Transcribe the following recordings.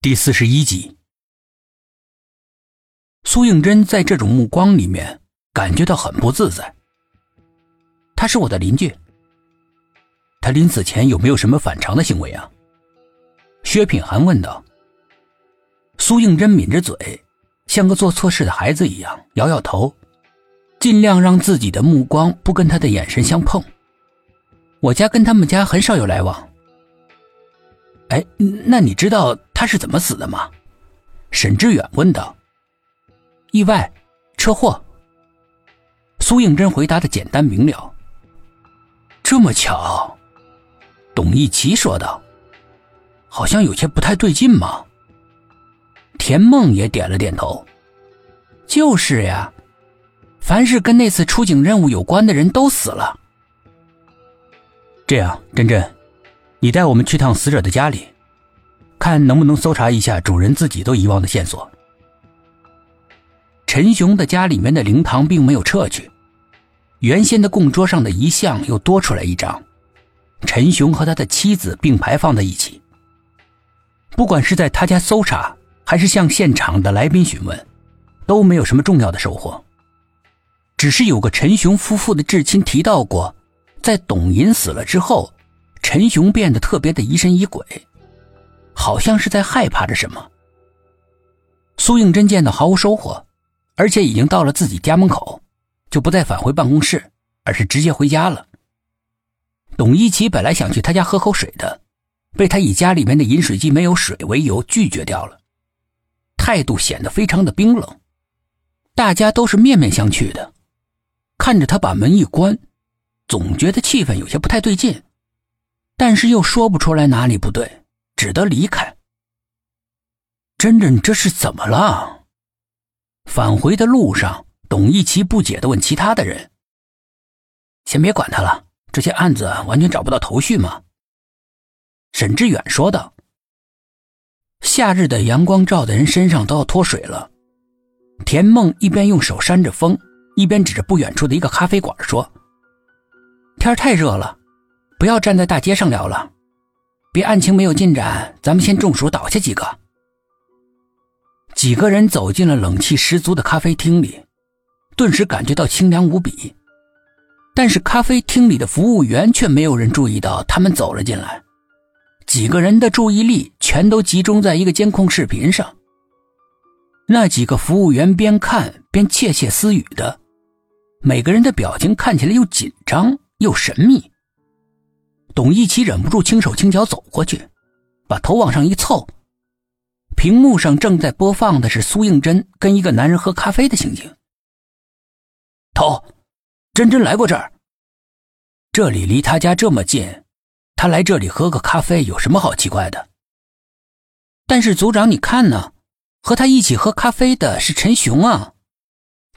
第四十一集，苏应真在这种目光里面感觉到很不自在。他是我的邻居，他临死前有没有什么反常的行为啊？薛品涵问道。苏应真抿着嘴，像个做错事的孩子一样摇摇头，尽量让自己的目光不跟他的眼神相碰。我家跟他们家很少有来往。哎，那你知道？他是怎么死的吗？沈志远问道。意外，车祸。苏应真回答的简单明了。这么巧，董一奇说道。好像有些不太对劲嘛。田梦也点了点头。就是呀，凡是跟那次出警任务有关的人都死了。这样，真真，你带我们去趟死者的家里。看能不能搜查一下主人自己都遗忘的线索。陈雄的家里面的灵堂并没有撤去，原先的供桌上的遗像又多出来一张，陈雄和他的妻子并排放在一起。不管是在他家搜查，还是向现场的来宾询问，都没有什么重要的收获。只是有个陈雄夫妇的至亲提到过，在董银死了之后，陈雄变得特别的疑神疑鬼。好像是在害怕着什么。苏应真见到毫无收获，而且已经到了自己家门口，就不再返回办公室，而是直接回家了。董一奇本来想去他家喝口水的，被他以家里面的饮水机没有水为由拒绝掉了，态度显得非常的冰冷。大家都是面面相觑的，看着他把门一关，总觉得气氛有些不太对劲，但是又说不出来哪里不对。只得离开。真真这是怎么了？返回的路上，董一奇不解的问其他的人：“先别管他了，这些案子完全找不到头绪吗？”沈志远说道：“夏日的阳光照的人身上都要脱水了。”田梦一边用手扇着风，一边指着不远处的一个咖啡馆说：“天太热了，不要站在大街上聊了。”别案情没有进展，咱们先中暑倒下几个。几个人走进了冷气十足的咖啡厅里，顿时感觉到清凉无比。但是咖啡厅里的服务员却没有人注意到他们走了进来。几个人的注意力全都集中在一个监控视频上。那几个服务员边看边窃窃私语的，每个人的表情看起来又紧张又神秘。董一奇忍不住轻手轻脚走过去，把头往上一凑，屏幕上正在播放的是苏应真跟一个男人喝咖啡的情景。头，真真来过这儿。这里离他家这么近，他来这里喝个咖啡有什么好奇怪的？但是组长，你看呢？和他一起喝咖啡的是陈雄啊。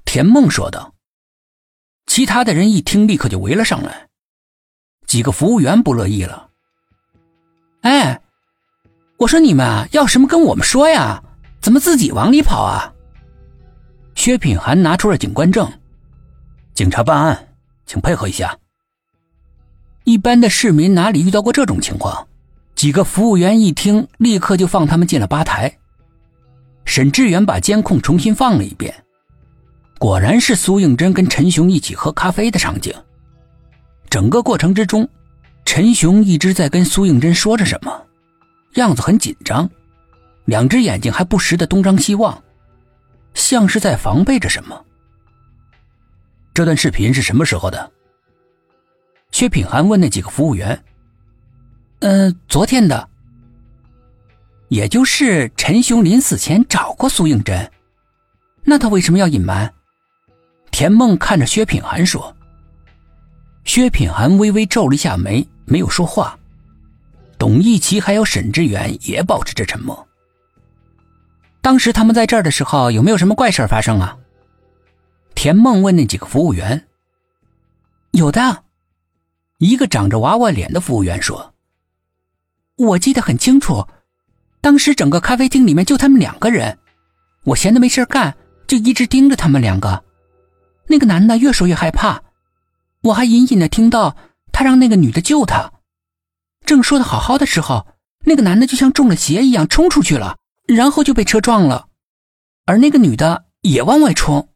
田梦说道。其他的人一听，立刻就围了上来。几个服务员不乐意了。哎，我说你们啊，要什么跟我们说呀？怎么自己往里跑啊？薛品涵拿出了警官证，警察办案，请配合一下。一般的市民哪里遇到过这种情况？几个服务员一听，立刻就放他们进了吧台。沈志远把监控重新放了一遍，果然是苏应真跟陈雄一起喝咖啡的场景。整个过程之中，陈雄一直在跟苏应真说着什么，样子很紧张，两只眼睛还不时的东张西望，像是在防备着什么。这段视频是什么时候的？薛品涵问那几个服务员。嗯，昨天的。也就是陈雄临死前找过苏应真，那他为什么要隐瞒？田梦看着薛品涵说。薛品涵微微皱了一下眉，没有说话。董一奇还有沈志远也保持着沉默。当时他们在这儿的时候，有没有什么怪事发生啊？田梦问那几个服务员。有的，一个长着娃娃脸的服务员说：“我记得很清楚，当时整个咖啡厅里面就他们两个人，我闲的没事干，就一直盯着他们两个。那个男的越说越害怕。”我还隐隐的听到他让那个女的救他，正说的好好的时候，那个男的就像中了邪一样冲出去了，然后就被车撞了，而那个女的也往外冲。